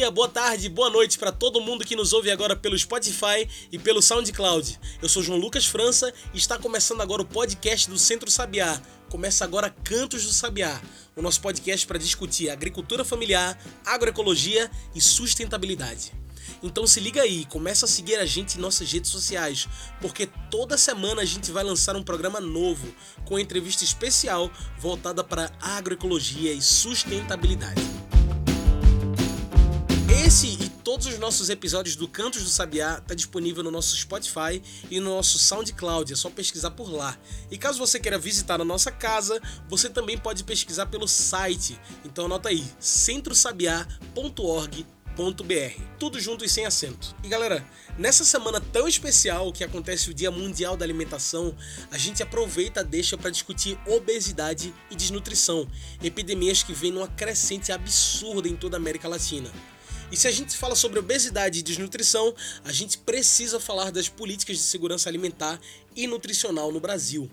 Dia, boa tarde, boa noite para todo mundo que nos ouve agora pelo Spotify e pelo SoundCloud. Eu sou João Lucas França e está começando agora o podcast do Centro Sabiá. Começa agora Cantos do Sabiá, o nosso podcast para discutir agricultura familiar, agroecologia e sustentabilidade. Então se liga aí, começa a seguir a gente em nossas redes sociais, porque toda semana a gente vai lançar um programa novo com entrevista especial voltada para agroecologia e sustentabilidade. Esse e todos os nossos episódios do Cantos do Sabiá tá disponível no nosso Spotify e no nosso SoundCloud, é só pesquisar por lá. E caso você queira visitar a nossa casa, você também pode pesquisar pelo site. Então anota aí, centrosabiá.org tudo junto e sem acento. E galera, nessa semana tão especial que acontece o Dia Mundial da Alimentação, a gente aproveita a deixa para discutir obesidade e desnutrição, epidemias que vêm numa crescente absurda em toda a América Latina. E se a gente fala sobre obesidade e desnutrição, a gente precisa falar das políticas de segurança alimentar e nutricional no Brasil.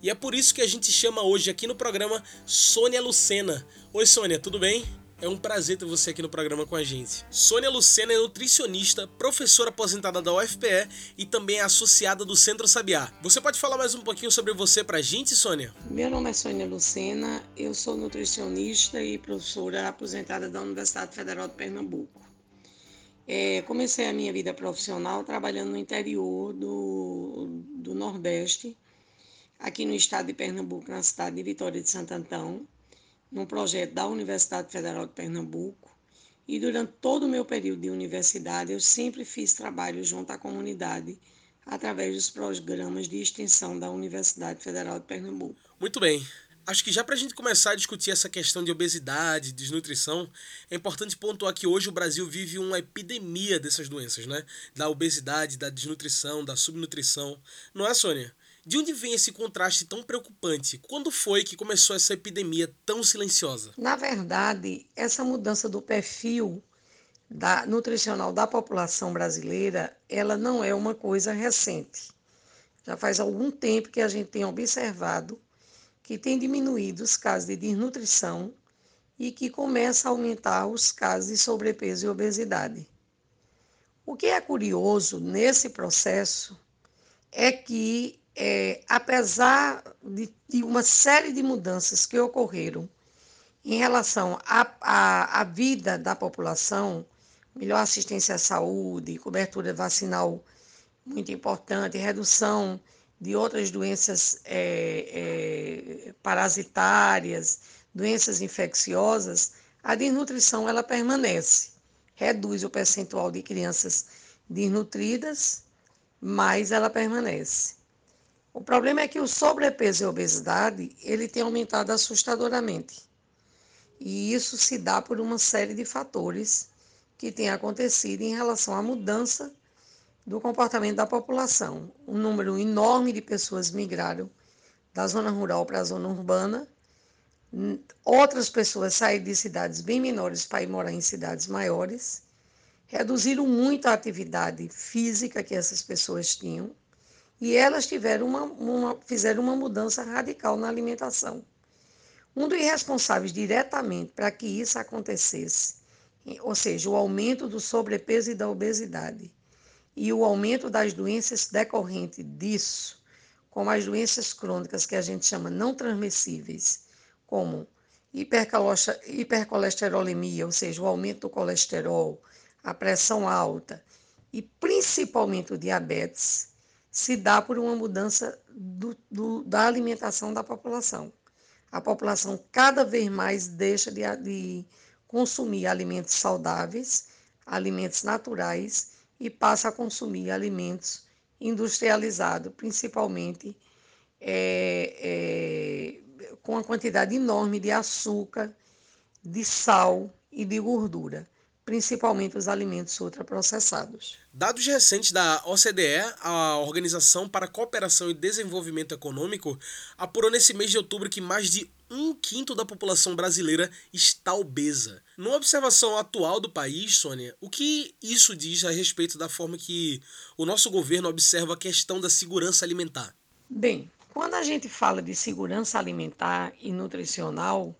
E é por isso que a gente chama hoje aqui no programa Sônia Lucena. Oi Sônia, tudo bem? É um prazer ter você aqui no programa com a gente. Sônia Lucena é nutricionista, professora aposentada da UFPE e também é associada do Centro Sabiá. Você pode falar mais um pouquinho sobre você pra gente, Sônia? Meu nome é Sônia Lucena, eu sou nutricionista e professora aposentada da Universidade Federal de Pernambuco. É, comecei a minha vida profissional trabalhando no interior do, do Nordeste, aqui no estado de Pernambuco, na cidade de Vitória de Santo Antão, num projeto da Universidade Federal de Pernambuco. E durante todo o meu período de universidade, eu sempre fiz trabalho junto à comunidade através dos programas de extensão da Universidade Federal de Pernambuco. Muito bem. Acho que já para a gente começar a discutir essa questão de obesidade, desnutrição, é importante pontuar que hoje o Brasil vive uma epidemia dessas doenças, né? Da obesidade, da desnutrição, da subnutrição. Não é, Sônia? De onde vem esse contraste tão preocupante? Quando foi que começou essa epidemia tão silenciosa? Na verdade, essa mudança do perfil da, nutricional da população brasileira, ela não é uma coisa recente. Já faz algum tempo que a gente tem observado que tem diminuído os casos de desnutrição e que começa a aumentar os casos de sobrepeso e obesidade. O que é curioso nesse processo é que, é, apesar de, de, uma série de mudanças que ocorreram em relação à vida da população, melhor assistência à saúde, cobertura vacinal muito importante, redução de outras doenças é, é, parasitárias, doenças infecciosas, a desnutrição ela permanece, reduz o percentual de crianças desnutridas, mas ela permanece. O problema é que o sobrepeso e a obesidade ele tem aumentado assustadoramente. E isso se dá por uma série de fatores que têm acontecido em relação à mudança do comportamento da população. Um número enorme de pessoas migraram da zona rural para a zona urbana. Outras pessoas saíram de cidades bem menores para ir morar em cidades maiores. Reduziram muito a atividade física que essas pessoas tinham. E elas tiveram uma, uma, fizeram uma mudança radical na alimentação. Um dos responsáveis diretamente para que isso acontecesse, ou seja, o aumento do sobrepeso e da obesidade, e o aumento das doenças decorrentes disso, como as doenças crônicas que a gente chama não transmissíveis, como hipercolesterolemia, ou seja, o aumento do colesterol, a pressão alta e principalmente o diabetes, se dá por uma mudança do, do, da alimentação da população. A população cada vez mais deixa de, de consumir alimentos saudáveis, alimentos naturais e passa a consumir alimentos industrializados, principalmente é, é, com uma quantidade enorme de açúcar, de sal e de gordura, principalmente os alimentos ultraprocessados. Dados recentes da OCDE, a Organização para a Cooperação e Desenvolvimento Econômico, apurou nesse mês de outubro que mais de um quinto da população brasileira está obesa. Numa observação atual do país, Sônia, o que isso diz a respeito da forma que o nosso governo observa a questão da segurança alimentar? Bem, quando a gente fala de segurança alimentar e nutricional,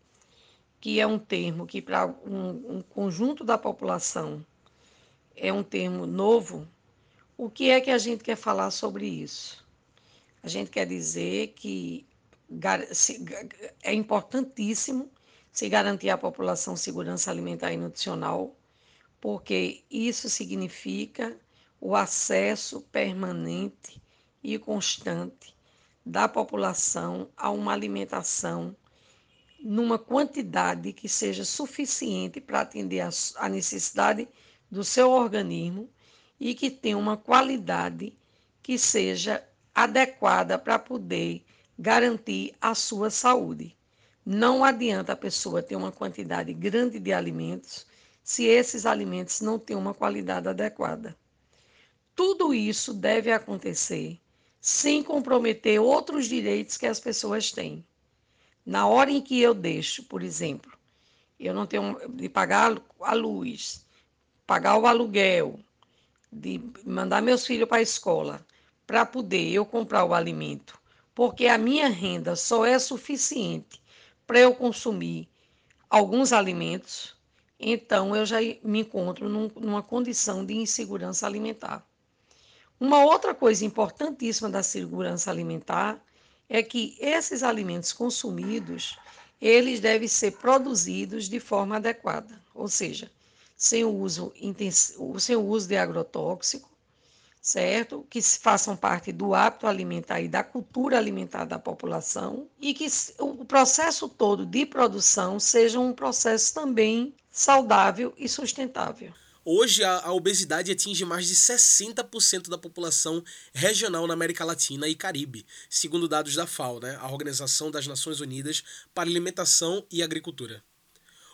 que é um termo que para um, um conjunto da população é um termo novo, o que é que a gente quer falar sobre isso? A gente quer dizer que é importantíssimo se garantir à população segurança alimentar e nutricional, porque isso significa o acesso permanente e constante da população a uma alimentação numa quantidade que seja suficiente para atender a necessidade do seu organismo e que tenha uma qualidade que seja adequada para poder garantir a sua saúde. Não adianta a pessoa ter uma quantidade grande de alimentos se esses alimentos não têm uma qualidade adequada. Tudo isso deve acontecer sem comprometer outros direitos que as pessoas têm. Na hora em que eu deixo, por exemplo, eu não tenho de pagar a luz, pagar o aluguel, de mandar meus filhos para a escola, para poder eu comprar o alimento, porque a minha renda só é suficiente para eu consumir alguns alimentos, então eu já me encontro num, numa condição de insegurança alimentar. Uma outra coisa importantíssima da segurança alimentar é que esses alimentos consumidos, eles devem ser produzidos de forma adequada, ou seja, sem o uso, sem o uso de agrotóxico, certo? Que façam parte do hábito alimentar e da cultura alimentar da população e que o processo todo de produção seja um processo também saudável e sustentável. Hoje, a, obesidade atinge mais de 60% da população regional na América Latina e Caribe, segundo dados da FAO, né, a Organização das Nações Unidas para Alimentação e Agricultura.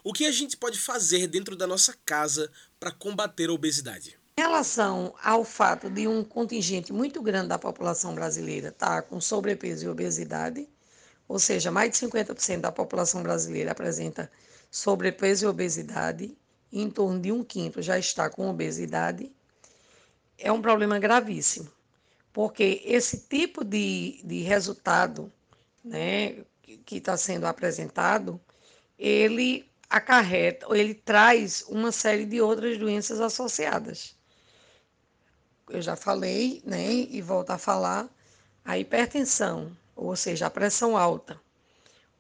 O que a gente pode fazer dentro da nossa casa para combater a obesidade? Em relação ao fato de um contingente muito grande da população brasileira estar tá com sobrepeso e obesidade, ou seja, mais de 50% da população brasileira apresenta sobrepeso e obesidade, em torno de um quinto já está com obesidade, é um problema gravíssimo, porque esse tipo de, de resultado né, que está sendo apresentado, ele acarreta, ele traz uma série de outras doenças associadas. Eu já falei, né, e volto a falar, a hipertensão, ou seja, a pressão alta,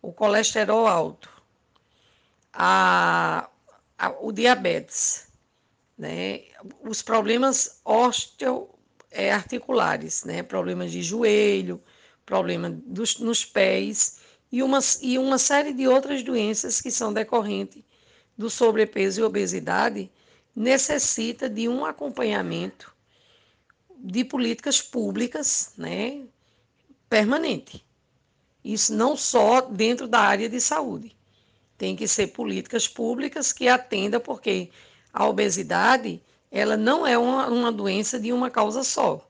o colesterol alto, a o diabetes, né? os problemas osteoarticulares, né? problemas de joelho, problema dos, nos pés e uma, e uma série de outras doenças que são decorrentes do sobrepeso e obesidade, necessita de um acompanhamento de políticas públicas né, permanente. Isso não só dentro da área de saúde, tem que ser políticas públicas que atendam, porque a obesidade ela não é uma, uma doença de uma causa só.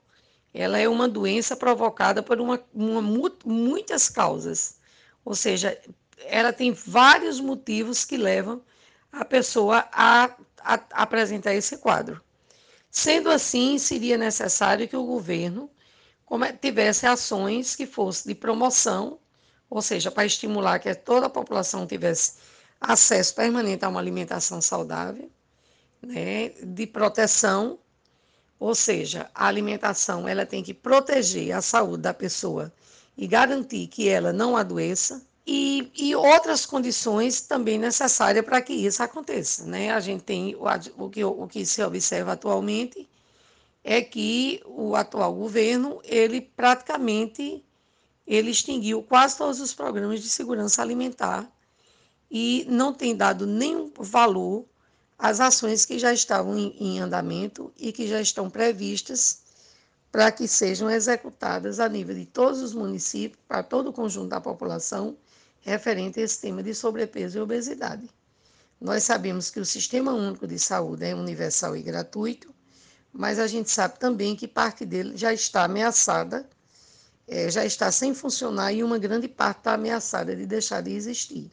Ela é uma doença provocada por uma, uma, muitas causas. Ou seja, ela tem vários motivos que levam a pessoa a, a, a apresentar esse quadro. Sendo assim, seria necessário que o governo tivesse ações que fossem de promoção ou seja, para estimular que toda a população tivesse acesso permanente a uma alimentação saudável, né, de proteção, ou seja, a alimentação ela tem que proteger a saúde da pessoa e garantir que ela não adoeça, e, e outras condições também necessárias para que isso aconteça. Né? A gente tem o, o, que, o que se observa atualmente é que o atual governo ele praticamente ele extinguiu quase todos os programas de segurança alimentar e não tem dado nenhum valor às ações que já estavam em, em andamento e que já estão previstas para que sejam executadas a nível de todos os municípios, para todo o conjunto da população, referente a esse tema de sobrepeso e obesidade. Nós sabemos que o Sistema Único de Saúde é universal e gratuito, mas a gente sabe também que parte dele já está ameaçada é, já está sem funcionar e uma grande parte está ameaçada de deixar de existir.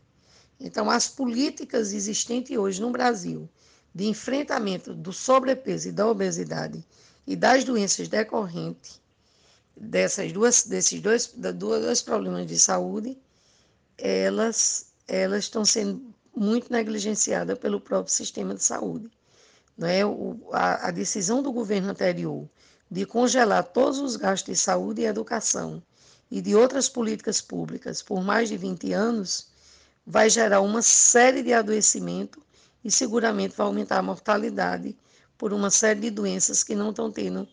Então, as políticas existentes hoje no Brasil de enfrentamento do sobrepeso e da obesidade e das doenças decorrentes dessas duas, desses dois, dois problemas de saúde, elas, elas estão sendo muito negligenciadas pelo próprio sistema de saúde. É? O, a, a decisão do governo anterior de congelar todos os gastos de saúde e educação e de outras políticas públicas por mais de 20 anos vai gerar uma série de adoecimento e seguramente vai aumentar a mortalidade por uma série de doenças que não estão tendo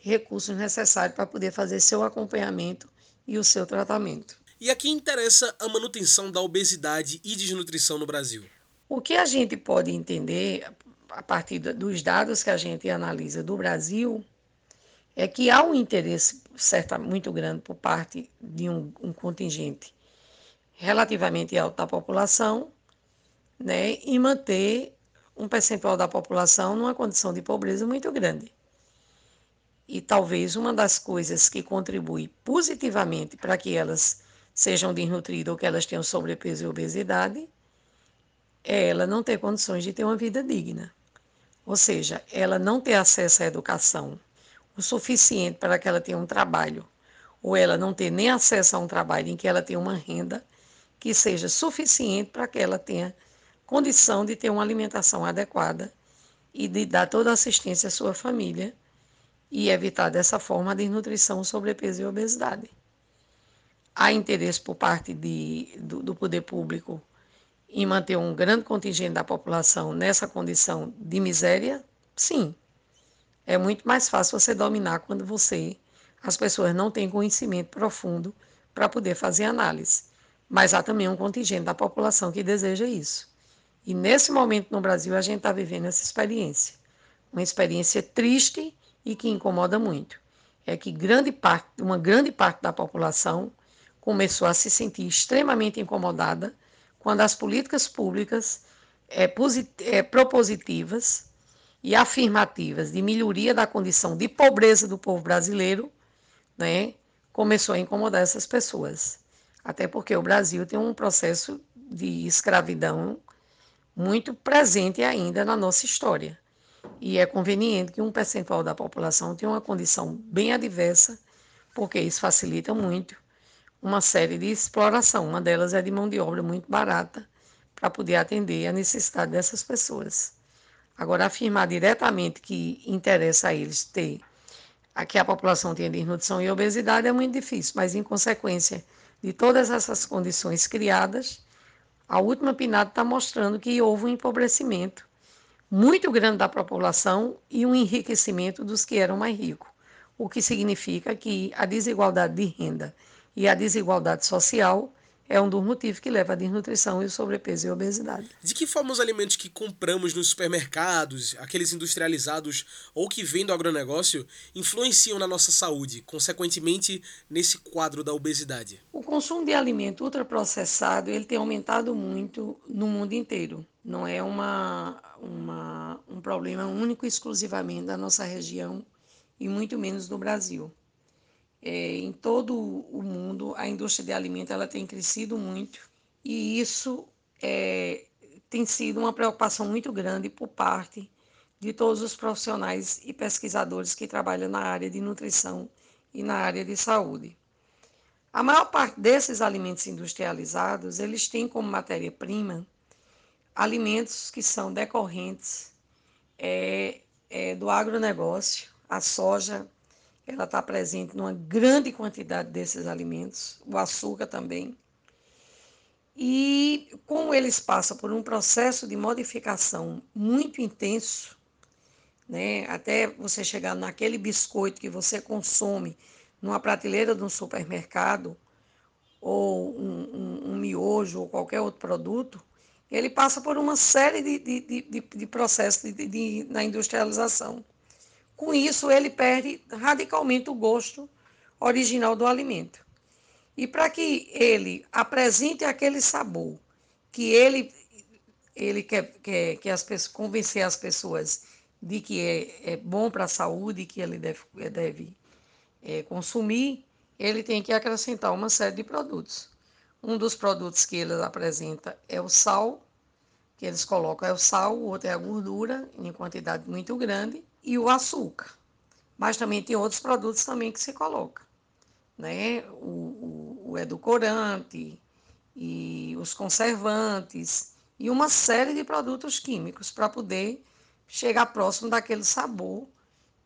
recursos necessários para poder fazer seu acompanhamento e o seu tratamento. E aqui interessa a manutenção da obesidade e desnutrição no Brasil. O que a gente pode entender a partir dos dados que a gente analisa do Brasil é que há um interesse certa, muito grande por parte de um, um contingente relativamente alto da população né, em manter um percentual da população numa condição de pobreza muito grande. E talvez uma das coisas que contribui positivamente para que elas sejam desnutridas ou que elas tenham sobrepeso e obesidade é ela não ter condições de ter uma vida digna. Ou seja, ela não ter acesso à educação o suficiente para que ela tenha um trabalho, ou ela não ter nem acesso a um trabalho em que ela tenha uma renda que seja suficiente para que ela tenha condição de ter uma alimentação adequada e de dar toda a assistência à sua família e evitar dessa forma a desnutrição, sobrepeso e obesidade. Há interesse por parte de, do, do poder público em manter um grande contingente da população nessa condição de miséria? Sim. É muito mais fácil você dominar quando você, as pessoas não têm conhecimento profundo para poder fazer análise. Mas há também um contingente da população que deseja isso. E nesse momento no Brasil a gente está vivendo essa experiência. Uma experiência triste e que incomoda muito. É que grande parte, uma grande parte da população começou a se sentir extremamente incomodada quando as políticas públicas é, é, propositivas e afirmativas de melhoria da condição de pobreza do povo brasileiro, né, começou a incomodar essas pessoas. Até porque o Brasil tem um processo de escravidão muito presente ainda na nossa história. E é conveniente que um percentual da população tenha uma condição bem adversa, porque isso facilita muito uma série de exploração. Uma delas é de mão de obra muito barata para poder atender a necessidade dessas pessoas. Agora, afirmar diretamente que interessa a eles ter a que a população tenha desnutrição e obesidade é muito difícil, mas em consequência de todas essas condições criadas, a última PNAD está mostrando que houve um empobrecimento muito grande da população e um enriquecimento dos que eram mais ricos, o que significa que a desigualdade de renda e a desigualdade social é um dos motivos que leva à desnutrição e o sobrepeso e obesidade. De que forma os alimentos que compramos nos supermercados, aqueles industrializados ou que vêm do agronegócio, influenciam na nossa saúde, consequentemente nesse quadro da obesidade? O consumo de alimento ultraprocessado ele tem aumentado muito no mundo inteiro. Não é uma, uma, um problema único e exclusivamente da nossa região e muito menos do Brasil. É, em todo o mundo, a indústria de alimentos ela tem crescido muito e isso é, tem sido uma preocupação muito grande por parte de todos os profissionais e pesquisadores que trabalham na área de nutrição e na área de saúde. A maior parte desses alimentos industrializados, eles têm como matéria-prima alimentos que são decorrentes é, é, do agronegócio, a soja, ela está presente numa grande quantidade desses alimentos, o açúcar também. E como eles passam por um processo de modificação muito intenso, né, até você chegar naquele biscoito que você consome numa prateleira de um supermercado, ou um, um, um miojo, ou qualquer outro produto, ele passa por uma série de, de, de, de processos na industrialização. Com isso, ele perde radicalmente o gosto original do alimento. E para que ele apresente aquele sabor que ele, ele quer, quer, as pessoas, convencer as pessoas de que é, é bom para a saúde, que ele deve, deve é, consumir, ele tem que acrescentar uma série de produtos. Um dos produtos que ele apresenta é o sal, que eles colocam é o sal, o outro é a gordura, em quantidade muito grande, e o açúcar. Mas também tem outros produtos também que se coloca, né? O, o, o edulcorante e os conservantes e uma série de produtos químicos para poder chegar próximo daquele sabor,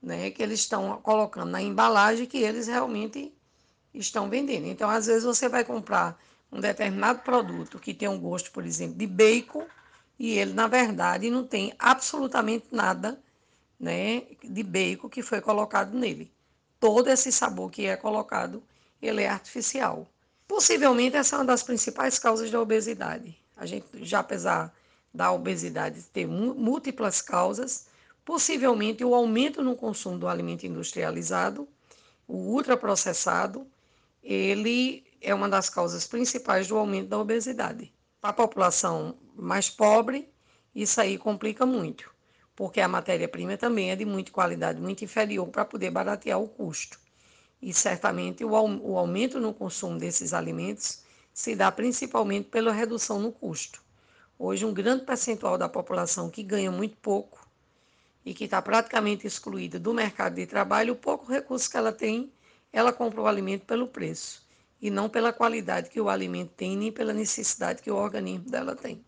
né? Que eles estão colocando na embalagem que eles realmente estão vendendo. Então, às vezes você vai comprar um determinado produto que tem um gosto, por exemplo, de bacon e ele na verdade não tem absolutamente nada né, de bacon que foi colocado nele. Todo esse sabor que é colocado, ele é artificial. Possivelmente essa é uma das principais causas da obesidade. A gente já apesar da obesidade ter múltiplas causas, possivelmente o aumento no consumo do alimento industrializado, o ultraprocessado, ele é uma das causas principais do aumento da obesidade. Para a população mais pobre, isso aí complica muito porque a matéria-prima também é de muita qualidade, muito inferior para poder baratear o custo. E certamente o, o aumento no consumo desses alimentos se dá principalmente pela redução no custo. Hoje, um grande percentual da população que ganha muito pouco e que está praticamente excluída do mercado de trabalho, o pouco recurso que ela tem, ela compra o alimento pelo preço e não pela qualidade que o alimento tem, nem pela necessidade que o organismo dela tem.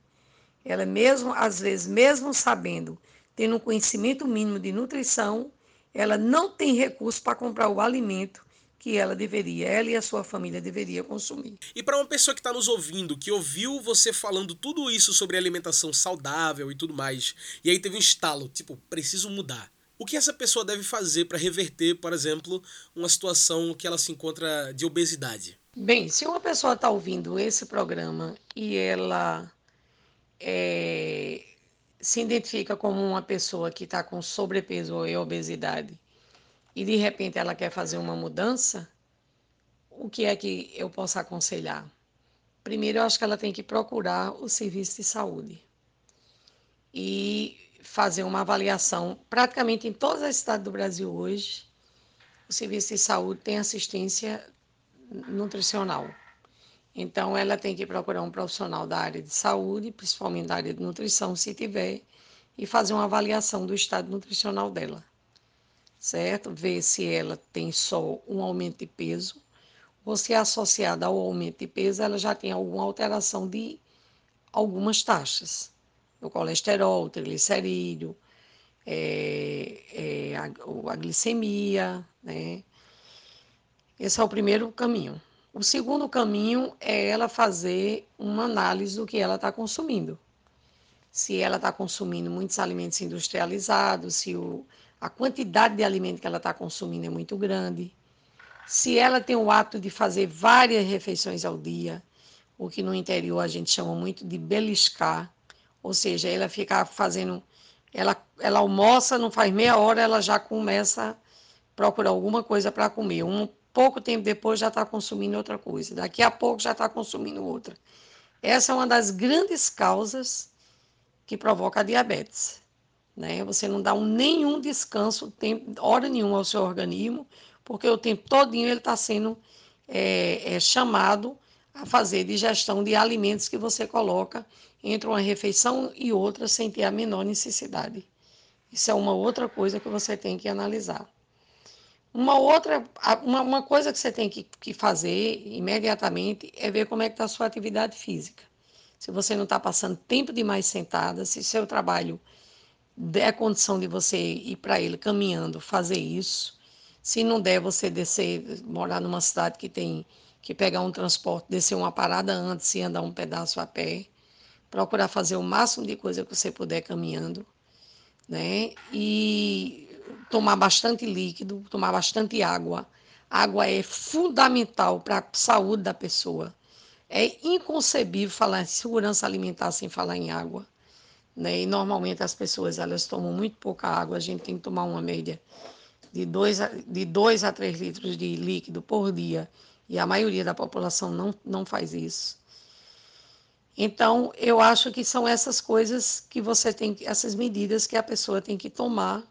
Ela mesmo, às vezes, mesmo sabendo tendo um conhecimento mínimo de nutrição, ela não tem recurso para comprar o alimento que ela deveria, ela e a sua família deveria consumir. E para uma pessoa que está nos ouvindo, que ouviu você falando tudo isso sobre alimentação saudável e tudo mais, e aí teve um estalo, tipo, preciso mudar. O que essa pessoa deve fazer para reverter, por exemplo, uma situação que ela se encontra de obesidade? Bem, se uma pessoa está ouvindo esse programa e ela é, se identifica como uma pessoa que está com sobrepeso e obesidade e de repente ela quer fazer uma mudança, o que é que eu posso aconselhar? Primeiro, eu acho que ela tem que procurar o serviço de saúde e fazer uma avaliação. Praticamente em todas as cidades do Brasil hoje, o serviço de saúde tem assistência nutricional. Então, ela tem que procurar um profissional da área de saúde, principalmente da área de nutrição, se tiver, e fazer uma avaliação do estado nutricional dela, certo? Ver se ela tem só um aumento de peso, ou se associada ao aumento de peso, ela já tem alguma alteração de algumas taxas, o colesterol, o triglicerídeo, é, é, a, a glicemia, né? Esse é o primeiro caminho. O segundo caminho é ela fazer uma análise do que ela está consumindo. Se ela está consumindo muitos alimentos industrializados, se o, a quantidade de alimento que ela está consumindo é muito grande, se ela tem o hábito de fazer várias refeições ao dia, o que no interior a gente chama muito de beliscar, ou seja, ela fica fazendo, ela, ela almoça, não faz meia hora, ela já começa a procurar alguma coisa para comer. Um pouco tempo depois já está consumindo outra coisa, daqui a pouco já está consumindo outra. Essa é uma das grandes causas que provoca a diabetes. Né? Você não dá um, nenhum descanso, tempo, hora nenhuma ao seu organismo, porque o tempo todinho ele está sendo é, é, chamado a fazer digestão de alimentos que você coloca entre uma refeição e outra sem ter a menor necessidade. Isso é uma outra coisa que você tem que analisar. Uma outra, uma, uma coisa que você tem que, que fazer imediatamente é ver como é que está a sua atividade física. Se você não está passando tempo demais sentada, se seu trabalho der condição de você ir para ele caminhando, fazer isso. Se não der, você descer, morar numa cidade que tem que pegar um transporte, descer uma parada antes e andar um pedaço a pé. Procurar fazer o máximo de coisa que você puder caminhando, né? E tomar bastante líquido, tomar bastante água. Água é fundamental para a saúde da pessoa. É inconcebível falar em segurança alimentar sem falar em água. Né? E normalmente as pessoas elas tomam muito pouca água, a gente tem que tomar uma média de 2 a, de dois a 3 litros de líquido por dia. E a maioria da população não, não faz isso. Então, eu acho que são essas coisas que você tem, essas medidas que a pessoa tem que tomar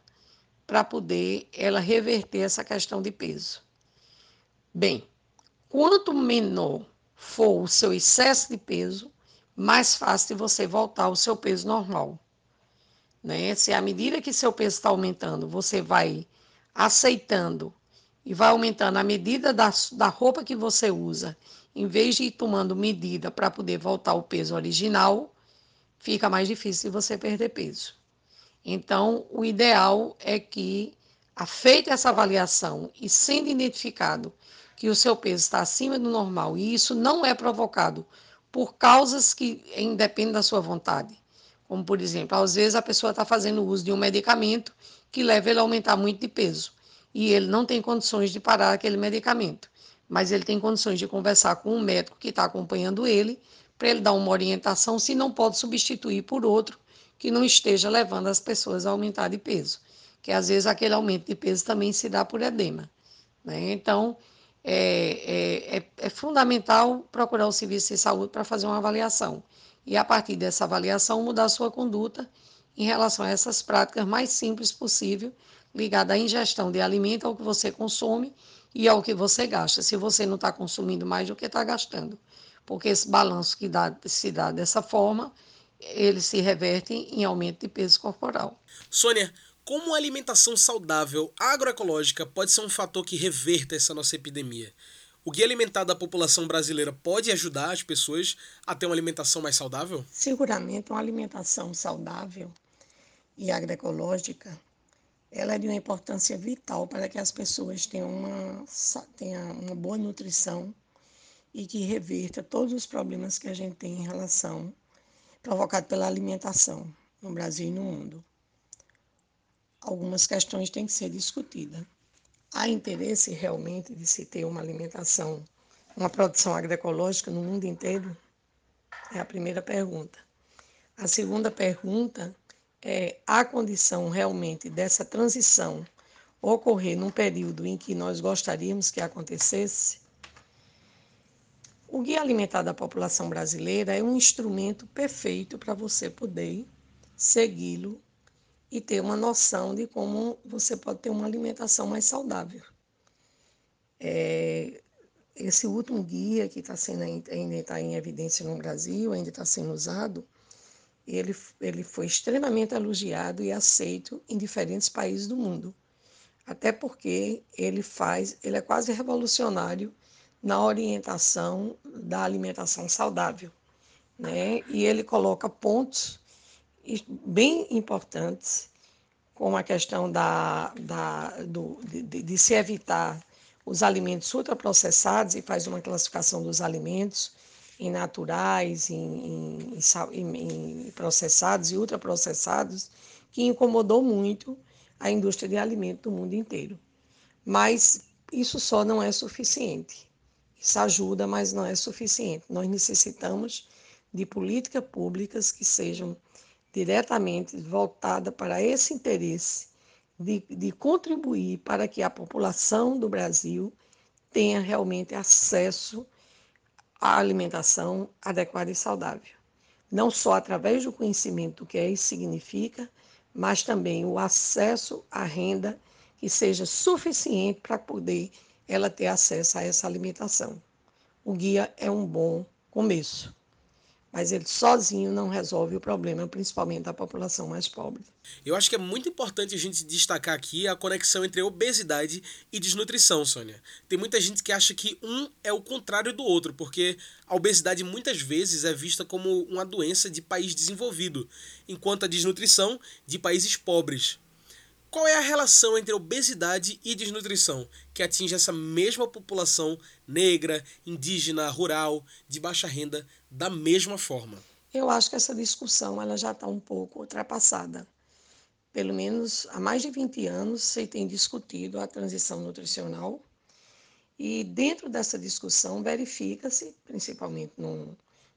para poder ela reverter essa questão de peso. Bem, quanto menor for o seu excesso de peso, mais fácil você voltar ao seu peso normal. Né? Se à medida que seu peso está aumentando, você vai aceitando e vai aumentando a medida da, da roupa que você usa, em vez de ir tomando medida para poder voltar ao peso original, fica mais difícil você perder peso. Então, o ideal é que, feita essa avaliação e sendo identificado que o seu peso está acima do normal e isso não é provocado por causas que independem da sua vontade, como por exemplo, às vezes a pessoa está fazendo uso de um medicamento que leva ele a aumentar muito de peso e ele não tem condições de parar aquele medicamento, mas ele tem condições de conversar com um médico que está acompanhando ele para ele dar uma orientação se não pode substituir por outro que não esteja levando as pessoas a aumentar de peso, que às vezes aquele aumento de peso também se dá por edema. Né? Então, é, é, é, é fundamental procurar o serviço de saúde para fazer uma avaliação e, a partir dessa avaliação, mudar sua conduta em relação a essas práticas mais simples possível, ligada à ingestão de alimento, ao que você consome e ao que você gasta. Se você não está consumindo mais do que está gastando, porque esse balanço que dá, se dá dessa forma eles se revertem em aumento de peso corporal. Sônia, como uma alimentação saudável agroecológica pode ser um fator que reverta essa nossa epidemia? O guia alimentar da população brasileira pode ajudar as pessoas a ter uma alimentação mais saudável? Seguramente, uma alimentação saudável e agroecológica ela é de uma importância vital para que as pessoas tenham uma, tenham uma boa nutrição e que reverta todos os problemas que a gente tem em relação provocado pela alimentação no Brasil e no mundo. Algumas questões têm que ser discutidas. Há interesse realmente de se ter uma alimentação, uma produção agroecológica no mundo inteiro? É a primeira pergunta. A segunda pergunta é: há condição realmente dessa transição ocorrer num período em que nós gostaríamos que acontecesse? O Guia Alimentar da População Brasileira é um instrumento perfeito para você poder segui-lo e ter uma noção de como você pode ter uma alimentação mais saudável. É, esse último guia que está sendo ainda está em evidência no Brasil, ainda está sendo usado, ele, ele foi extremamente elogiado e aceito em diferentes países do mundo. Até porque ele faz, ele é quase revolucionário na orientação da alimentação saudável. Né? E ele coloca pontos bem importantes, como a questão da, da, do, de, de se evitar os alimentos ultraprocessados e faz uma classificação dos alimentos em naturais, em, em, em, processados e ultraprocessados, que incomodou muito a indústria de alimentos do mundo inteiro. Mas isso só não é suficiente. Isso ajuda, mas não é suficiente. Nós necessitamos de políticas públicas que sejam diretamente voltadas para esse interesse de, de contribuir para que a população do Brasil tenha realmente acesso à alimentação adequada e saudável. Não só através do conhecimento do que isso significa, mas também o acesso à renda que seja suficiente para poder ela ter acesso a essa alimentação. O guia é um bom começo, mas ele sozinho não resolve o problema, principalmente da população mais pobre. Eu acho que é muito importante a gente destacar aqui a conexão entre obesidade e desnutrição, Sônia. Tem muita gente que acha que um é o contrário do outro, porque a obesidade muitas vezes é vista como uma doença de país desenvolvido, enquanto a desnutrição de países pobres. Qual é a relação entre obesidade e desnutrição que atinge essa mesma população negra, indígena, rural, de baixa renda, da mesma forma? Eu acho que essa discussão ela já está um pouco ultrapassada. Pelo menos há mais de 20 anos se tem discutido a transição nutricional e dentro dessa discussão verifica-se, principalmente num,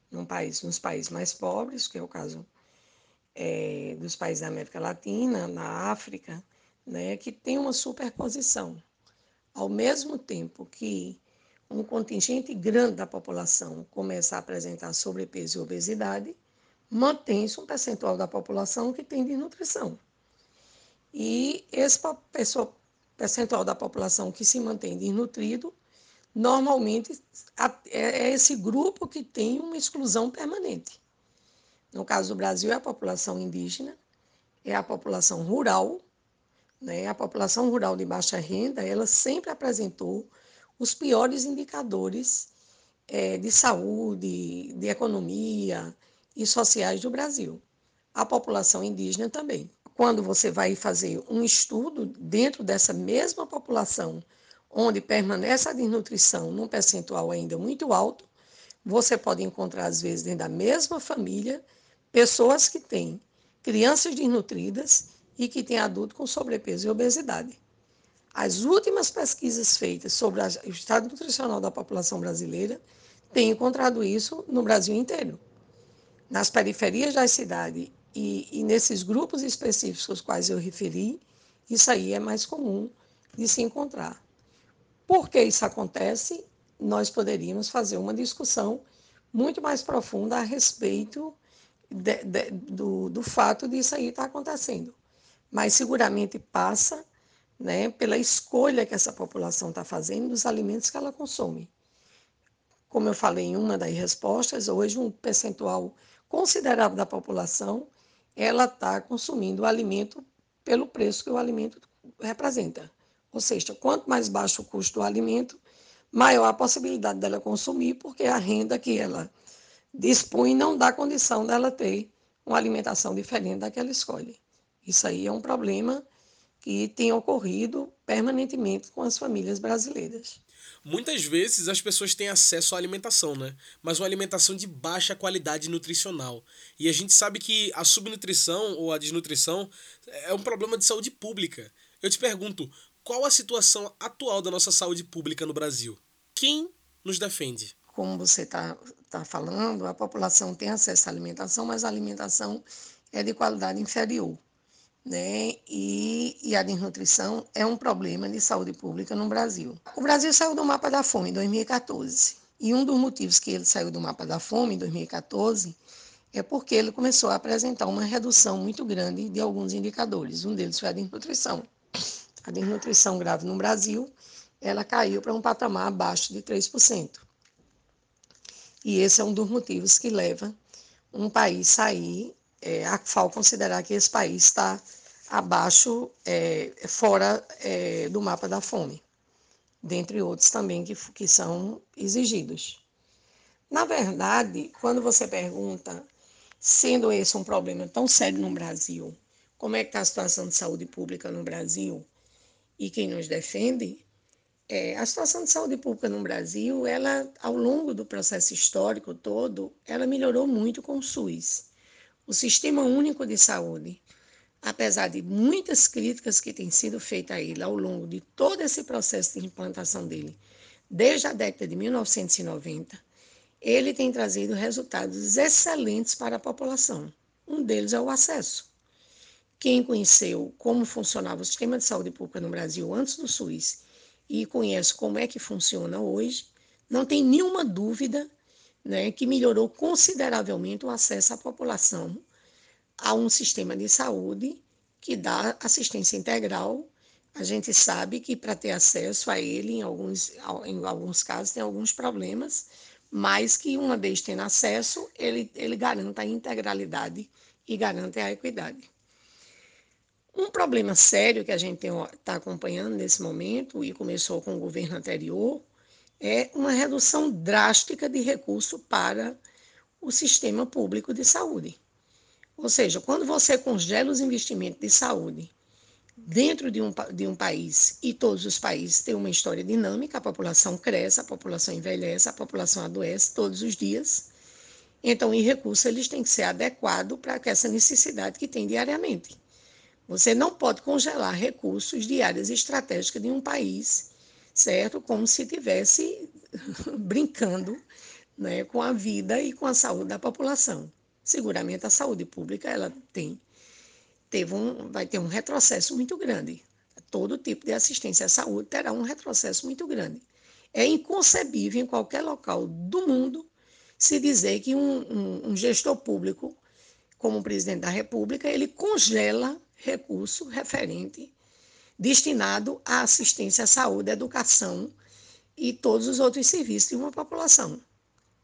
num país, nos países mais pobres, que é o caso é, dos países da América Latina, na África, né, que tem uma superposição. Ao mesmo tempo que um contingente grande da população começa a apresentar sobrepeso e obesidade, mantém-se um percentual da população que tem desnutrição. E esse percentual da população que se mantém desnutrido normalmente é, é esse grupo que tem uma exclusão permanente. No caso do Brasil, é a população indígena, é a população rural, né? A população rural de baixa renda, ela sempre apresentou os piores indicadores é, de saúde, de economia e sociais do Brasil. A população indígena também. Quando você vai fazer um estudo dentro dessa mesma população, onde permanece a desnutrição num percentual ainda muito alto, você pode encontrar, às vezes, dentro da mesma família, pessoas que têm crianças desnutridas e que têm adultos com sobrepeso e obesidade. As últimas pesquisas feitas sobre o estado nutricional da população brasileira têm encontrado isso no Brasil inteiro. Nas periferias da cidade e, e nesses grupos específicos aos quais eu referi, isso aí é mais comum de se encontrar. Por que isso acontece? Nós poderíamos fazer uma discussão muito mais profunda a respeito de, de, do, do fato disso aí estar tá acontecendo. Mas seguramente passa né, pela escolha que essa população está fazendo dos alimentos que ela consome. Como eu falei em uma das respostas, hoje um percentual considerável da população ela está consumindo o alimento pelo preço que o alimento representa. Ou seja, quanto mais baixo o custo do alimento, maior a possibilidade dela consumir, porque a renda que ela dispõe não dá condição dela ter uma alimentação diferente da que ela escolhe. Isso aí é um problema que tem ocorrido permanentemente com as famílias brasileiras. Muitas vezes as pessoas têm acesso à alimentação, né? Mas uma alimentação de baixa qualidade nutricional. E a gente sabe que a subnutrição ou a desnutrição é um problema de saúde pública. Eu te pergunto, qual a situação atual da nossa saúde pública no Brasil? Quem nos defende? Como você está tá falando, a população tem acesso à alimentação, mas a alimentação é de qualidade inferior né? E, e a desnutrição é um problema de saúde pública no Brasil. O Brasil saiu do mapa da fome em 2014. E um dos motivos que ele saiu do mapa da fome em 2014 é porque ele começou a apresentar uma redução muito grande de alguns indicadores. Um deles foi a desnutrição. A desnutrição grave no Brasil, ela caiu para um patamar abaixo de 3%. E esse é um dos motivos que leva um país sair é, a FAO considerar que esse país está abaixo, é, fora é, do mapa da fome, dentre outros também que, que são exigidos. Na verdade, quando você pergunta, sendo esse um problema tão sério no Brasil, como é que está a situação de saúde pública no Brasil e quem nos defende, é, a situação de saúde pública no Brasil, ela, ao longo do processo histórico todo, ela melhorou muito com o SUS. O Sistema Único de Saúde, apesar de muitas críticas que têm sido feitas a ele ao longo de todo esse processo de implantação dele, desde a década de 1990, ele tem trazido resultados excelentes para a população. Um deles é o acesso. Quem conheceu como funcionava o sistema de saúde pública no Brasil antes do SUS e conhece como é que funciona hoje, não tem nenhuma dúvida né, que melhorou consideravelmente o acesso à população a um sistema de saúde que dá assistência integral. A gente sabe que para ter acesso a ele, em alguns, em alguns casos, tem alguns problemas, mas que uma vez tendo acesso, ele, ele garanta a integralidade e garante a equidade. Um problema sério que a gente está acompanhando nesse momento, e começou com o governo anterior, é uma redução drástica de recurso para o sistema público de saúde. Ou seja, quando você congela os investimentos de saúde dentro de um, de um país, e todos os países têm uma história dinâmica, a população cresce, a população envelhece, a população adoece todos os dias, então, em recurso, eles têm que ser adequados para essa necessidade que tem diariamente. Você não pode congelar recursos de áreas estratégicas de um país certo? Como se estivesse brincando né, com a vida e com a saúde da população. Seguramente a saúde pública ela tem teve um, vai ter um retrocesso muito grande. Todo tipo de assistência à saúde terá um retrocesso muito grande. É inconcebível em qualquer local do mundo se dizer que um, um, um gestor público, como o presidente da República, ele congela recurso referente destinado à assistência à saúde, à educação e todos os outros serviços de uma população.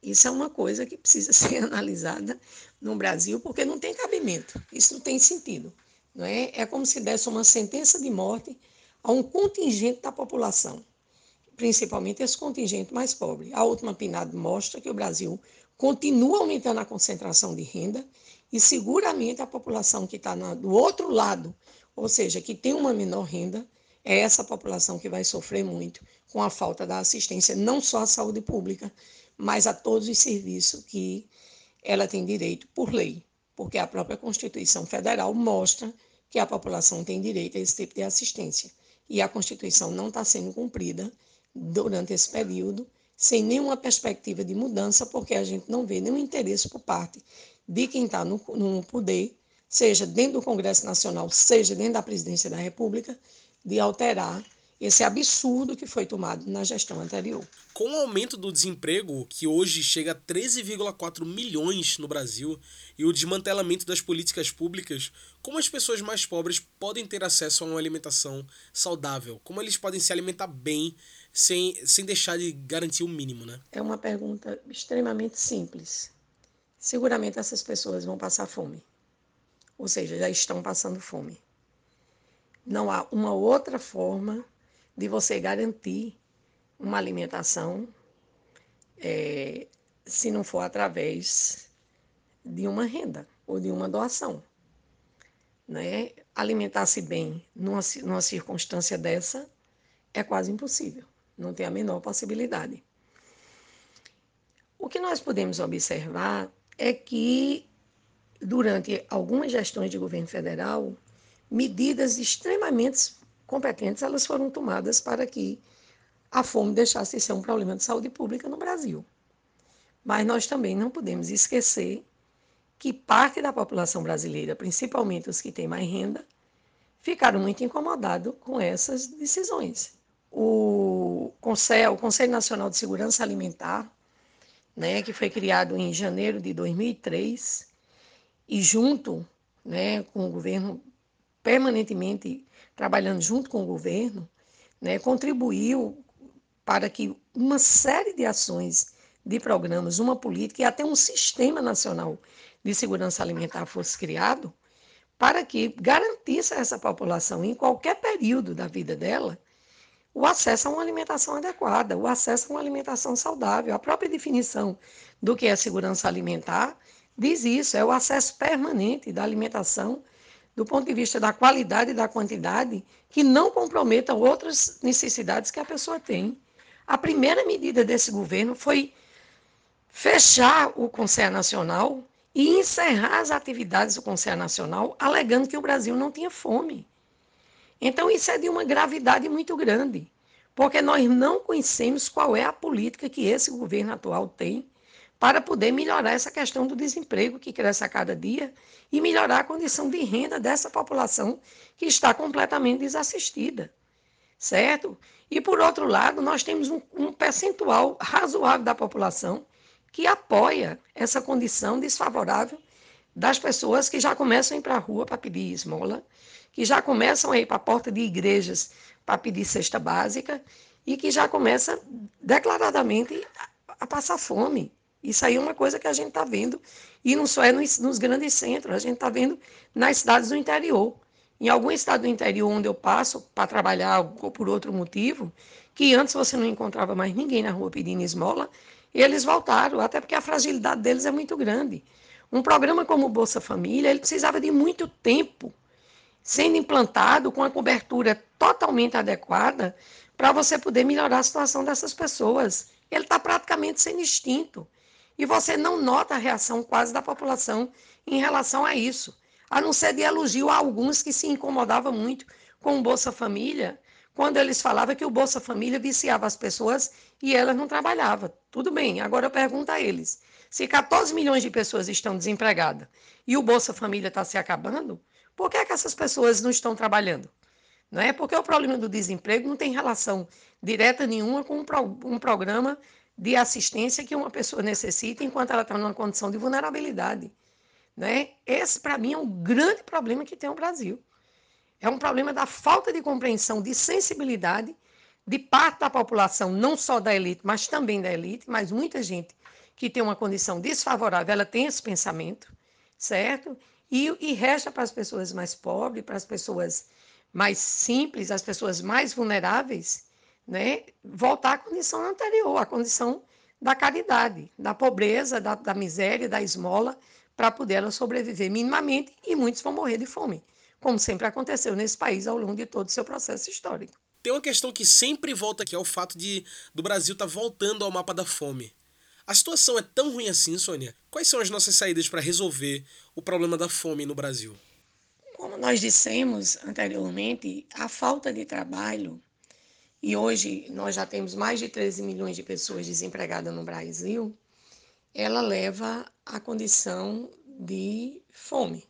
Isso é uma coisa que precisa ser analisada no Brasil, porque não tem cabimento, isso não tem sentido. Não é? é como se desse uma sentença de morte a um contingente da população, principalmente esse contingente mais pobre. A última PNAD mostra que o Brasil continua aumentando a concentração de renda e seguramente a população que está do outro lado, ou seja, que tem uma menor renda, é essa população que vai sofrer muito com a falta da assistência, não só à saúde pública, mas a todos os serviços que ela tem direito por lei, porque a própria Constituição Federal mostra que a população tem direito a esse tipo de assistência. E a Constituição não está sendo cumprida durante esse período, sem nenhuma perspectiva de mudança, porque a gente não vê nenhum interesse por parte de quem está no, no poder, seja dentro do Congresso Nacional, seja dentro da Presidência da República, de alterar esse absurdo que foi tomado na gestão anterior. Com o aumento do desemprego, que hoje chega a 13,4 milhões no Brasil, e o desmantelamento das políticas públicas, como as pessoas mais pobres podem ter acesso a uma alimentação saudável? Como eles podem se alimentar bem sem, sem deixar de garantir o mínimo, né? É uma pergunta extremamente simples. Seguramente essas pessoas vão passar fome. Ou seja, já estão passando fome. Não há uma outra forma de você garantir uma alimentação é, se não for através de uma renda ou de uma doação. Né? Alimentar-se bem numa, numa circunstância dessa é quase impossível, não tem a menor possibilidade. O que nós podemos observar é que, durante algumas gestões de governo federal, medidas extremamente competentes elas foram tomadas para que a fome deixasse de ser um problema de saúde pública no Brasil. Mas nós também não podemos esquecer que parte da população brasileira, principalmente os que têm mais renda, ficaram muito incomodados com essas decisões. O Conselho, o Conselho Nacional de Segurança Alimentar, né, que foi criado em janeiro de 2003, e junto né, com o governo permanentemente trabalhando junto com o governo, né, contribuiu para que uma série de ações, de programas, uma política e até um sistema nacional de segurança alimentar fosse criado, para que garantisse a essa população, em qualquer período da vida dela, o acesso a uma alimentação adequada, o acesso a uma alimentação saudável. A própria definição do que é segurança alimentar diz isso: é o acesso permanente da alimentação do ponto de vista da qualidade e da quantidade, que não comprometam outras necessidades que a pessoa tem. A primeira medida desse governo foi fechar o Conselho Nacional e encerrar as atividades do Conselho Nacional, alegando que o Brasil não tinha fome. Então, isso é de uma gravidade muito grande, porque nós não conhecemos qual é a política que esse governo atual tem para poder melhorar essa questão do desemprego que cresce a cada dia e melhorar a condição de renda dessa população que está completamente desassistida, certo? E por outro lado, nós temos um, um percentual razoável da população que apoia essa condição desfavorável das pessoas que já começam a ir para a rua para pedir esmola, que já começam a ir para a porta de igrejas para pedir cesta básica e que já começa declaradamente a passar fome. Isso aí é uma coisa que a gente está vendo, e não só é nos, nos grandes centros, a gente está vendo nas cidades do interior. Em algum estado do interior onde eu passo para trabalhar ou por outro motivo, que antes você não encontrava mais ninguém na rua pedindo esmola, eles voltaram, até porque a fragilidade deles é muito grande. Um programa como o Bolsa Família, ele precisava de muito tempo sendo implantado com a cobertura totalmente adequada para você poder melhorar a situação dessas pessoas. Ele está praticamente sendo extinto. E você não nota a reação quase da população em relação a isso, a não ser de elogio a alguns que se incomodavam muito com o Bolsa Família, quando eles falavam que o Bolsa Família viciava as pessoas e elas não trabalhavam. Tudo bem, agora eu pergunto a eles: se 14 milhões de pessoas estão desempregadas e o Bolsa Família está se acabando, por que, é que essas pessoas não estão trabalhando? Não é? Porque o problema do desemprego não tem relação direta nenhuma com um, pro, um programa de assistência que uma pessoa necessita enquanto ela está numa condição de vulnerabilidade. Né? Esse, para mim, é um grande problema que tem o Brasil. É um problema da falta de compreensão, de sensibilidade de parte da população, não só da elite, mas também da elite, mas muita gente que tem uma condição desfavorável, ela tem esse pensamento, certo? E, e resta para as pessoas mais pobres, para as pessoas mais simples, as pessoas mais vulneráveis, né, voltar à condição anterior, à condição da caridade, da pobreza, da, da miséria, da esmola, para poder ela sobreviver minimamente e muitos vão morrer de fome, como sempre aconteceu nesse país ao longo de todo o seu processo histórico. Tem uma questão que sempre volta aqui, é o fato de do Brasil estar tá voltando ao mapa da fome. A situação é tão ruim assim, Sônia? Quais são as nossas saídas para resolver o problema da fome no Brasil? Como nós dissemos anteriormente, a falta de trabalho, e hoje nós já temos mais de 13 milhões de pessoas desempregadas no Brasil, ela leva à condição de fome,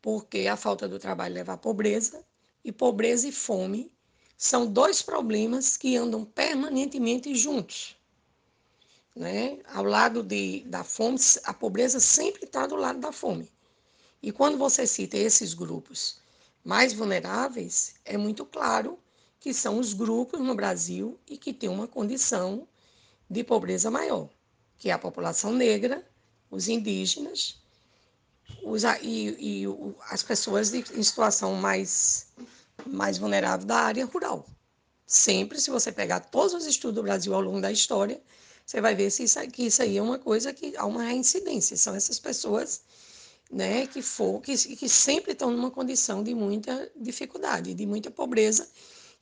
porque a falta do trabalho leva à pobreza, e pobreza e fome são dois problemas que andam permanentemente juntos. Né? Ao lado de, da fome, a pobreza sempre está do lado da fome. E quando você cita esses grupos mais vulneráveis, é muito claro que são os grupos no Brasil e que têm uma condição de pobreza maior, que é a população negra, os indígenas os, e, e as pessoas de, em situação mais, mais vulnerável da área rural. Sempre, se você pegar todos os estudos do Brasil ao longo da história, você vai ver se isso, que isso aí é uma coisa que há uma reincidência. São essas pessoas né, que, for, que, que sempre estão numa condição de muita dificuldade, de muita pobreza.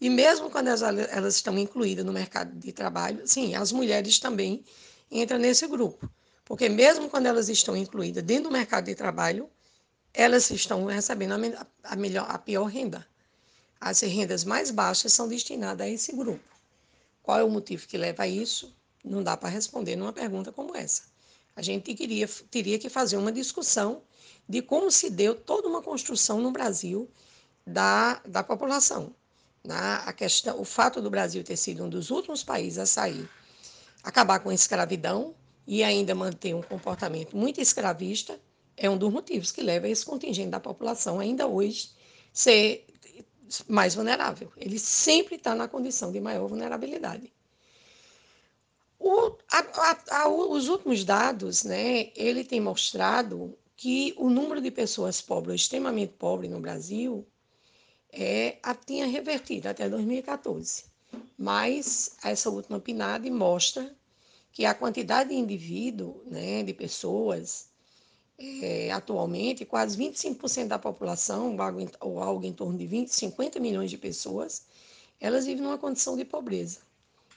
E mesmo quando elas, elas estão incluídas no mercado de trabalho, sim, as mulheres também entram nesse grupo. Porque mesmo quando elas estão incluídas dentro do mercado de trabalho, elas estão recebendo a, a, melhor, a pior renda. As rendas mais baixas são destinadas a esse grupo. Qual é o motivo que leva a isso? Não dá para responder numa pergunta como essa. A gente queria, teria que fazer uma discussão de como se deu toda uma construção no Brasil da, da população. Na, a questão, o fato do Brasil ter sido um dos últimos países a sair, acabar com a escravidão e ainda manter um comportamento muito escravista, é um dos motivos que leva esse contingente da população ainda hoje ser mais vulnerável. Ele sempre está na condição de maior vulnerabilidade. O, a, a, os últimos dados, né, ele tem mostrado que o número de pessoas pobres, extremamente pobres no Brasil, é, a, tinha revertido até 2014. Mas essa última PNAD mostra que a quantidade de indivíduo, né, de pessoas, é, atualmente, quase 25% da população, ou algo em torno de 20, 50 milhões de pessoas, elas vivem numa condição de pobreza.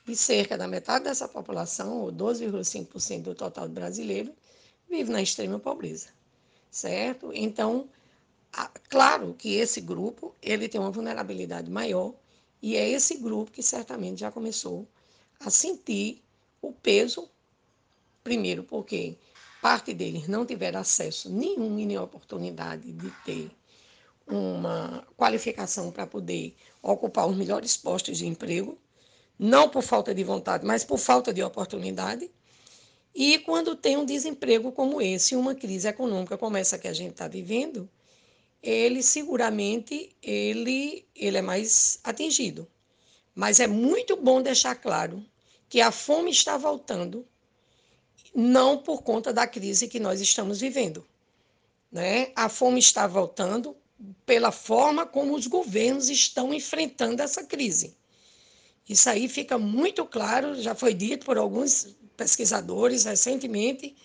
E cerca da metade dessa população, ou 12,5% do total brasileiro, vive na extrema pobreza certo? Então, claro que esse grupo ele tem uma vulnerabilidade maior e é esse grupo que certamente já começou a sentir o peso, primeiro porque parte deles não tiveram acesso nenhum e nem oportunidade de ter uma qualificação para poder ocupar os melhores postos de emprego, não por falta de vontade, mas por falta de oportunidade. E quando tem um desemprego como esse, uma crise econômica como essa que a gente está vivendo, ele seguramente ele, ele é mais atingido. Mas é muito bom deixar claro que a fome está voltando não por conta da crise que nós estamos vivendo. Né? A fome está voltando pela forma como os governos estão enfrentando essa crise. Isso aí fica muito claro, já foi dito por alguns pesquisadores recentemente,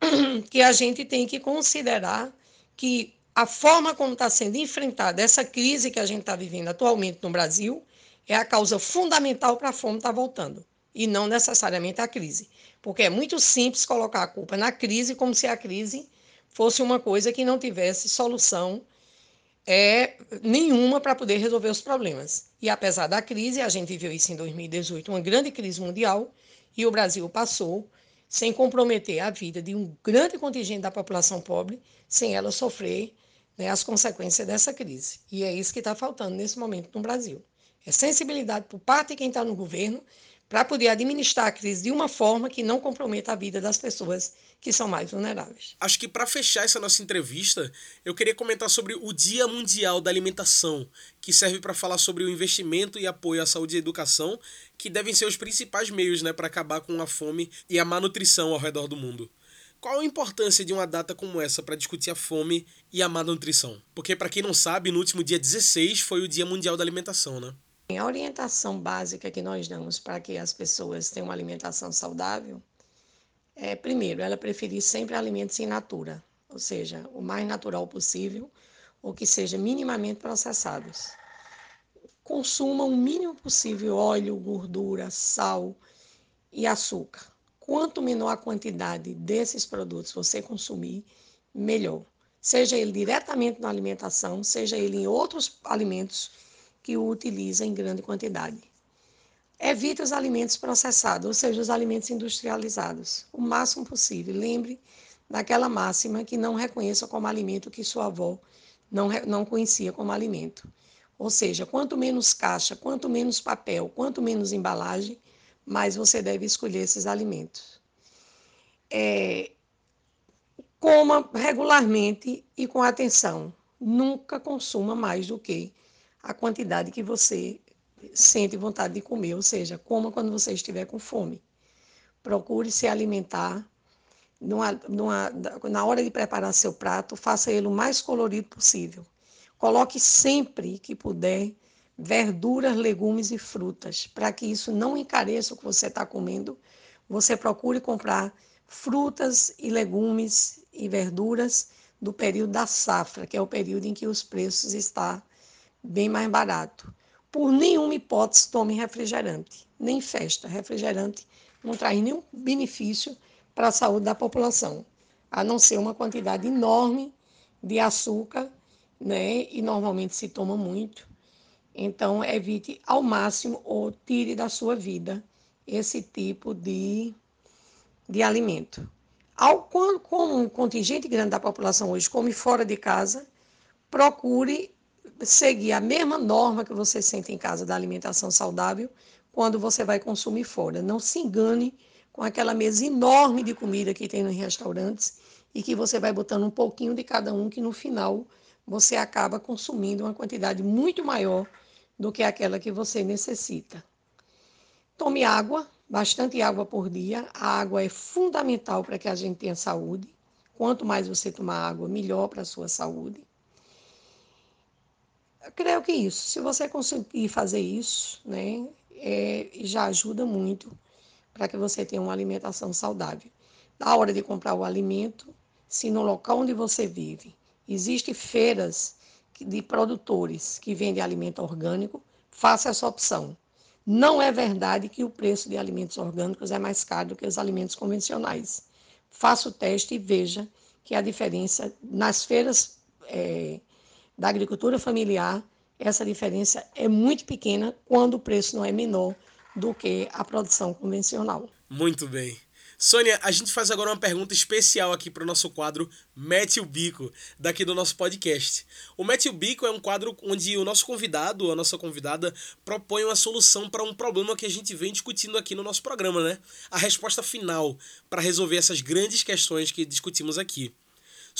que a gente tem que considerar que a forma como está sendo enfrentada essa crise que a gente está vivendo atualmente no Brasil é a causa fundamental para a fome estar tá voltando, e não necessariamente a crise. Porque é muito simples colocar a culpa na crise como se a crise fosse uma coisa que não tivesse solução é, nenhuma para poder resolver os problemas. E apesar da crise, a gente viveu isso em 2018, uma grande crise mundial, e o Brasil passou sem comprometer a vida de um grande contingente da população pobre, sem ela sofrer né, as consequências dessa crise. E é isso que está faltando nesse momento no Brasil. É sensibilidade por parte de quem está no governo para poder administrar a crise de uma forma que não comprometa a vida das pessoas que são mais vulneráveis. Acho que para fechar essa nossa entrevista, eu queria comentar sobre o Dia Mundial da Alimentação, que serve para falar sobre o investimento e apoio à saúde e educação, que devem ser os principais meios né, para acabar com a fome e a má nutrição ao redor do mundo. Qual a importância de uma data como essa para discutir a fome e a má nutrição? Porque, para quem não sabe, no último dia 16 foi o Dia Mundial da Alimentação, né? A orientação básica que nós damos para que as pessoas tenham uma alimentação saudável é, primeiro, ela preferir sempre alimentos in natura, ou seja, o mais natural possível, ou que seja minimamente processados. Consuma o mínimo possível óleo, gordura, sal e açúcar. Quanto menor a quantidade desses produtos você consumir, melhor. Seja ele diretamente na alimentação, seja ele em outros alimentos que o utiliza em grande quantidade. Evite os alimentos processados, ou seja, os alimentos industrializados, o máximo possível. Lembre daquela máxima que não reconheça como alimento que sua avó não, não conhecia como alimento. Ou seja, quanto menos caixa, quanto menos papel, quanto menos embalagem, mais você deve escolher esses alimentos. É, coma regularmente e com atenção. Nunca consuma mais do que a quantidade que você sente vontade de comer, ou seja, coma quando você estiver com fome. Procure se alimentar. Numa, numa, na hora de preparar seu prato, faça ele o mais colorido possível. Coloque sempre que puder verduras, legumes e frutas, para que isso não encareça o que você está comendo. Você procure comprar frutas e legumes e verduras do período da safra, que é o período em que os preços estão bem mais barato. Por nenhuma hipótese tome refrigerante, nem festa. Refrigerante não traz nenhum benefício para a saúde da população, a não ser uma quantidade enorme de açúcar, né? E normalmente se toma muito. Então, evite ao máximo ou tire da sua vida esse tipo de, de alimento. Ao, como um contingente grande da população hoje come fora de casa, procure seguir a mesma norma que você sente em casa da alimentação saudável quando você vai consumir fora. Não se engane com aquela mesa enorme de comida que tem nos restaurantes e que você vai botando um pouquinho de cada um, que no final você acaba consumindo uma quantidade muito maior do que aquela que você necessita. Tome água, bastante água por dia. A água é fundamental para que a gente tenha saúde. Quanto mais você tomar água, melhor para a sua saúde. Eu creio que isso. Se você conseguir fazer isso, né, é, já ajuda muito para que você tenha uma alimentação saudável. Na hora de comprar o alimento, se no local onde você vive existem feiras de produtores que vendem alimento orgânico, faça essa opção. Não é verdade que o preço de alimentos orgânicos é mais caro do que os alimentos convencionais. Faça o teste e veja que a diferença nas feiras é, da agricultura familiar, essa diferença é muito pequena quando o preço não é menor do que a produção convencional. Muito bem. Sônia, a gente faz agora uma pergunta especial aqui para o nosso quadro Mete o Bico, daqui do nosso podcast. O Mete o Bico é um quadro onde o nosso convidado, a nossa convidada, propõe uma solução para um problema que a gente vem discutindo aqui no nosso programa, né? A resposta final para resolver essas grandes questões que discutimos aqui.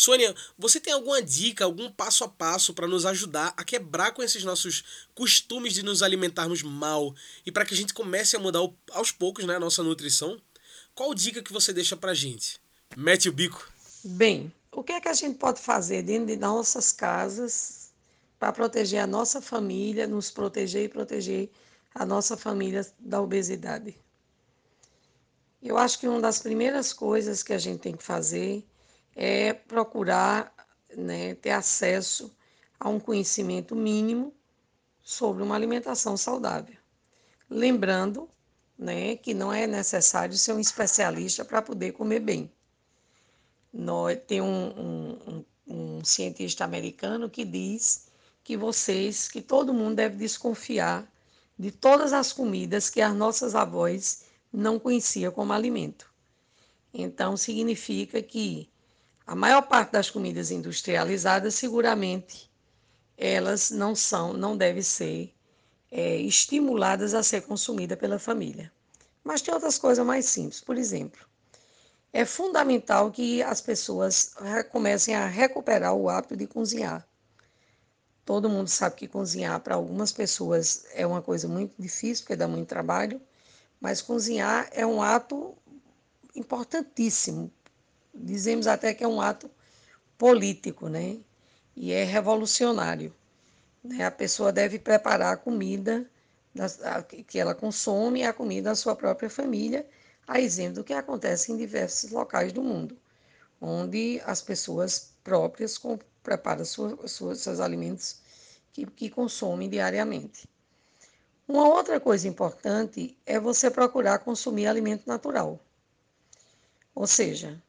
Sônia, você tem alguma dica, algum passo a passo para nos ajudar a quebrar com esses nossos costumes de nos alimentarmos mal e para que a gente comece a mudar aos poucos né, a nossa nutrição? Qual dica que você deixa para gente? Mete o bico. Bem, o que é que a gente pode fazer dentro de nossas casas para proteger a nossa família, nos proteger e proteger a nossa família da obesidade? Eu acho que uma das primeiras coisas que a gente tem que fazer é procurar né, ter acesso a um conhecimento mínimo sobre uma alimentação saudável. Lembrando né, que não é necessário ser um especialista para poder comer bem. Nós, tem um, um, um cientista americano que diz que vocês, que todo mundo deve desconfiar de todas as comidas que as nossas avós não conheciam como alimento. Então, significa que a maior parte das comidas industrializadas, seguramente, elas não são, não devem ser é, estimuladas a ser consumida pela família. Mas tem outras coisas mais simples. Por exemplo, é fundamental que as pessoas comecem a recuperar o hábito de cozinhar. Todo mundo sabe que cozinhar para algumas pessoas é uma coisa muito difícil, porque dá muito trabalho, mas cozinhar é um ato importantíssimo. Dizemos até que é um ato político, né? E é revolucionário. Né? A pessoa deve preparar a comida que ela consome a comida da sua própria família, a exemplo do que acontece em diversos locais do mundo, onde as pessoas próprias preparam sua, sua, seus alimentos que, que consomem diariamente. Uma outra coisa importante é você procurar consumir alimento natural. Ou seja,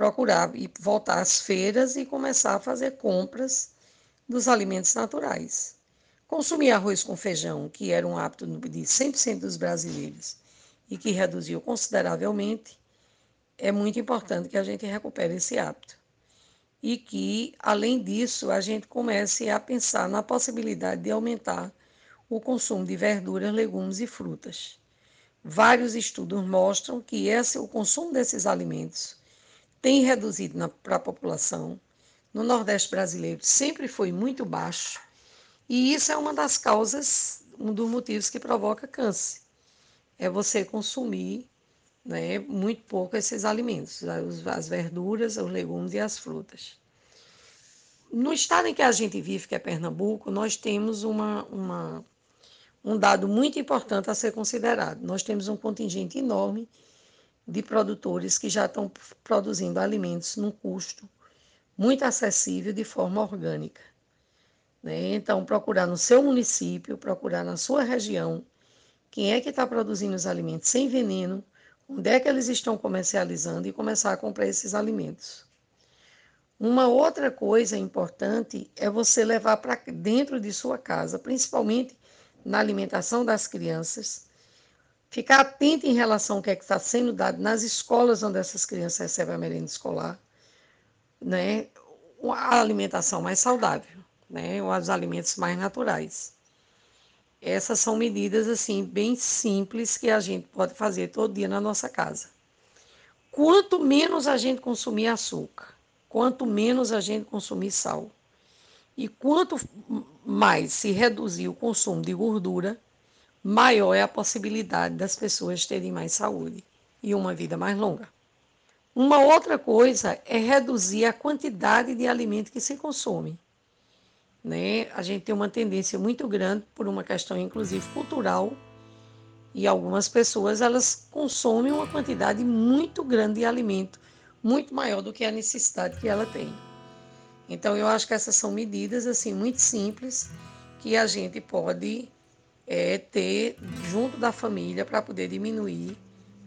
procurar e voltar às feiras e começar a fazer compras dos alimentos naturais. Consumir arroz com feijão, que era um hábito de 100% dos brasileiros e que reduziu consideravelmente, é muito importante que a gente recupere esse hábito. E que, além disso, a gente comece a pensar na possibilidade de aumentar o consumo de verduras, legumes e frutas. Vários estudos mostram que esse, o consumo desses alimentos tem reduzido para a população. No Nordeste brasileiro sempre foi muito baixo, e isso é uma das causas, um dos motivos que provoca câncer. É você consumir né, muito pouco esses alimentos, as verduras, os legumes e as frutas. No estado em que a gente vive, que é Pernambuco, nós temos uma, uma, um dado muito importante a ser considerado. Nós temos um contingente enorme de produtores que já estão produzindo alimentos num custo muito acessível de forma orgânica. Né? Então, procurar no seu município, procurar na sua região quem é que está produzindo os alimentos sem veneno, onde é que eles estão comercializando e começar a comprar esses alimentos. Uma outra coisa importante é você levar para dentro de sua casa, principalmente na alimentação das crianças, Ficar atento em relação ao que é que está sendo dado nas escolas onde essas crianças recebem a merenda escolar, né? A alimentação mais saudável, né? Os alimentos mais naturais. Essas são medidas assim bem simples que a gente pode fazer todo dia na nossa casa. Quanto menos a gente consumir açúcar, quanto menos a gente consumir sal, e quanto mais se reduzir o consumo de gordura, maior é a possibilidade das pessoas terem mais saúde e uma vida mais longa. Uma outra coisa é reduzir a quantidade de alimento que se consome. Né? A gente tem uma tendência muito grande por uma questão inclusive cultural e algumas pessoas elas consomem uma quantidade muito grande de alimento, muito maior do que a necessidade que ela tem. Então eu acho que essas são medidas assim muito simples que a gente pode é ter junto da família para poder diminuir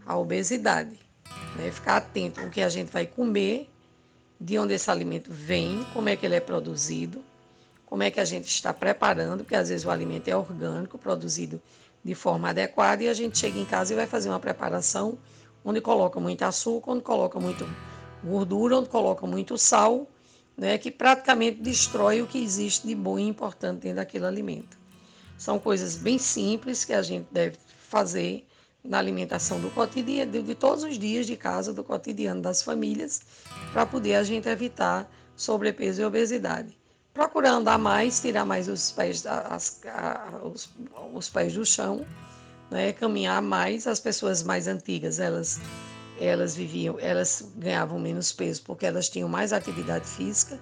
a obesidade. Né? Ficar atento o que a gente vai comer, de onde esse alimento vem, como é que ele é produzido, como é que a gente está preparando, porque às vezes o alimento é orgânico, produzido de forma adequada, e a gente chega em casa e vai fazer uma preparação onde coloca muito açúcar, onde coloca muito gordura, onde coloca muito sal, né, que praticamente destrói o que existe de bom e importante dentro daquele alimento. São coisas bem simples que a gente deve fazer na alimentação do cotidiano, de, todos os dias de casa, do cotidiano das famílias, para poder a gente evitar sobrepeso e obesidade. Procurar andar mais, tirar mais os pés, as, os, os pés do chão, né? caminhar mais. As pessoas mais antigas, elas, elas viviam, elas ganhavam menos peso porque elas tinham mais atividade física.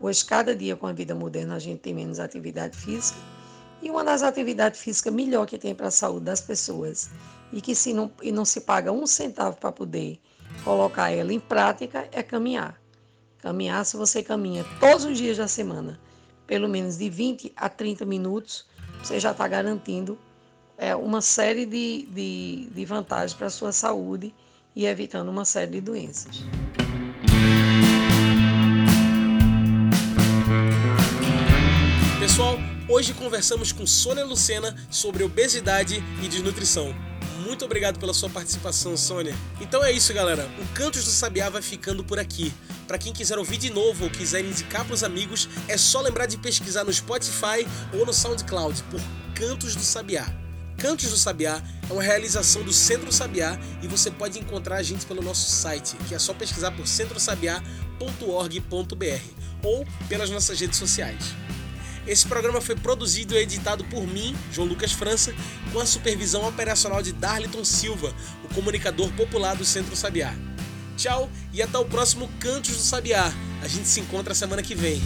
Hoje, cada dia com a vida moderna, a gente tem menos atividade física. E uma das atividades físicas melhor que tem para a saúde das pessoas e que se não, e não se paga um centavo para poder colocar ela em prática é caminhar. Caminhar, se você caminha todos os dias da semana, pelo menos de 20 a 30 minutos, você já está garantindo é, uma série de, de, de vantagens para a sua saúde e evitando uma série de doenças. Pessoal, Hoje conversamos com Sônia Lucena sobre obesidade e desnutrição. Muito obrigado pela sua participação, Sônia. Então é isso, galera. O Cantos do Sabiá vai ficando por aqui. Para quem quiser ouvir de novo ou quiser indicar para os amigos, é só lembrar de pesquisar no Spotify ou no SoundCloud por Cantos do Sabiá. Cantos do Sabiá é uma realização do Centro Sabiá e você pode encontrar a gente pelo nosso site, que é só pesquisar por centrosabiá.org.br ou pelas nossas redes sociais. Esse programa foi produzido e editado por mim, João Lucas França, com a supervisão operacional de Darliton Silva, o comunicador popular do Centro Sabiá. Tchau e até o próximo Cantos do Sabiá. A gente se encontra semana que vem.